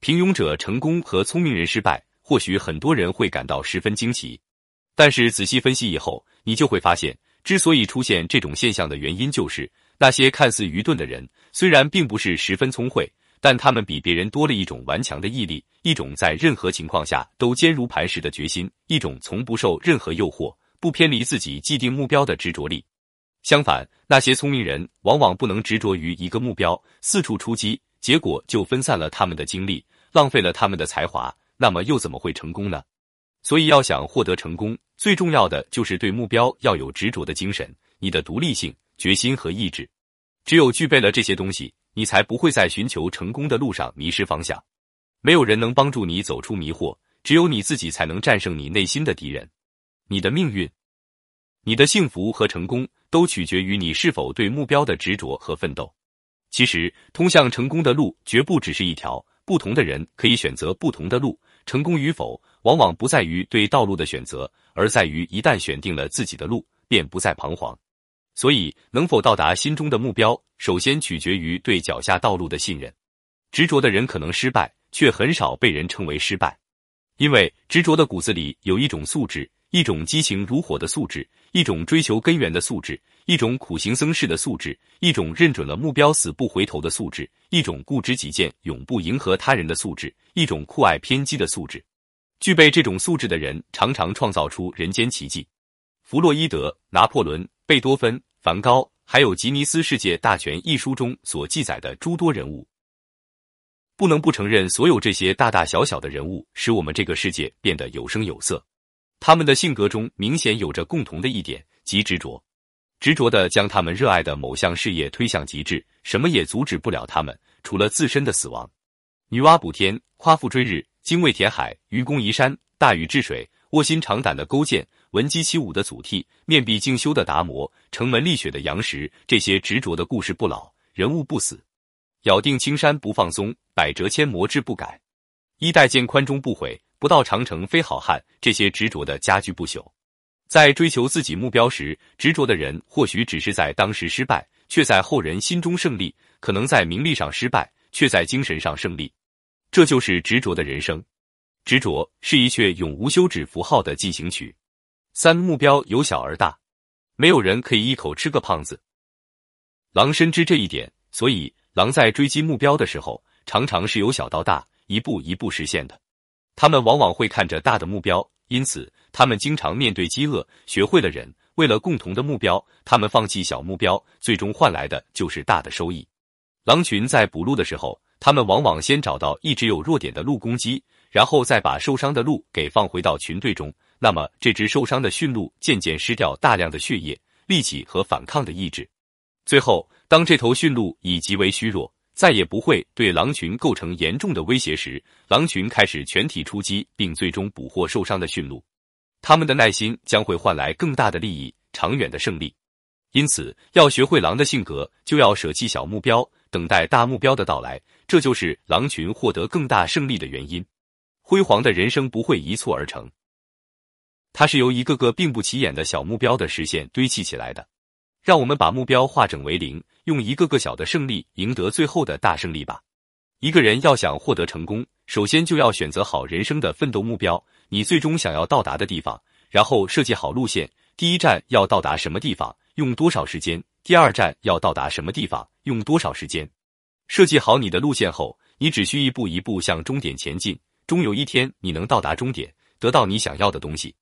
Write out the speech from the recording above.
平庸者成功和聪明人失败，或许很多人会感到十分惊奇。但是仔细分析以后，你就会发现，之所以出现这种现象的原因，就是那些看似愚钝的人，虽然并不是十分聪慧，但他们比别人多了一种顽强的毅力，一种在任何情况下都坚如磐石的决心，一种从不受任何诱惑、不偏离自己既定目标的执着力。相反，那些聪明人往往不能执着于一个目标，四处出击，结果就分散了他们的精力，浪费了他们的才华。那么又怎么会成功呢？所以，要想获得成功，最重要的就是对目标要有执着的精神，你的独立性、决心和意志。只有具备了这些东西，你才不会在寻求成功的路上迷失方向。没有人能帮助你走出迷惑，只有你自己才能战胜你内心的敌人。你的命运。你的幸福和成功都取决于你是否对目标的执着和奋斗。其实，通向成功的路绝不只是一条，不同的人可以选择不同的路。成功与否，往往不在于对道路的选择，而在于一旦选定了自己的路，便不再彷徨。所以，能否到达心中的目标，首先取决于对脚下道路的信任。执着的人可能失败，却很少被人称为失败，因为执着的骨子里有一种素质。一种激情如火的素质，一种追求根源的素质，一种苦行僧式的素质，一种认准了目标死不回头的素质，一种固执己见、永不迎合他人的素质，一种酷爱偏激的素质。具备这种素质的人，常常创造出人间奇迹。弗洛伊德、拿破仑、贝多芬、梵高，还有《吉尼斯世界大全》一书中所记载的诸多人物，不能不承认，所有这些大大小小的人物，使我们这个世界变得有声有色。他们的性格中明显有着共同的一点，即执着，执着的将他们热爱的某项事业推向极致，什么也阻止不了他们，除了自身的死亡。女娲补天，夸父追日，精卫填海，愚公移山，大禹治水，卧薪尝胆的勾践，闻鸡起舞的祖逖，面壁静修的达摩，城门立雪的杨时，这些执着的故事不老，人物不死，咬定青山不放松，百折千磨志不改，衣带渐宽终不悔。不到长城非好汉，这些执着的家居不朽。在追求自己目标时，执着的人或许只是在当时失败，却在后人心中胜利；可能在名利上失败，却在精神上胜利。这就是执着的人生。执着是一阙永无休止符号的进行曲。三目标由小而大，没有人可以一口吃个胖子。狼深知这一点，所以狼在追击目标的时候，常常是由小到大，一步一步实现的。他们往往会看着大的目标，因此他们经常面对饥饿，学会了忍。为了共同的目标，他们放弃小目标，最终换来的就是大的收益。狼群在捕鹿的时候，他们往往先找到一只有弱点的鹿攻击，然后再把受伤的鹿给放回到群队中。那么，这只受伤的驯鹿渐渐失掉大量的血液、力气和反抗的意志。最后，当这头驯鹿已极为虚弱。再也不会对狼群构成严重的威胁时，狼群开始全体出击，并最终捕获受伤的驯鹿。他们的耐心将会换来更大的利益、长远的胜利。因此，要学会狼的性格，就要舍弃小目标，等待大目标的到来。这就是狼群获得更大胜利的原因。辉煌的人生不会一蹴而成，它是由一个个并不起眼的小目标的实现堆砌起来的。让我们把目标化整为零，用一个个小的胜利赢得最后的大胜利吧。一个人要想获得成功，首先就要选择好人生的奋斗目标，你最终想要到达的地方，然后设计好路线。第一站要到达什么地方，用多少时间？第二站要到达什么地方，用多少时间？设计好你的路线后，你只需一步一步向终点前进，终有一天你能到达终点，得到你想要的东西。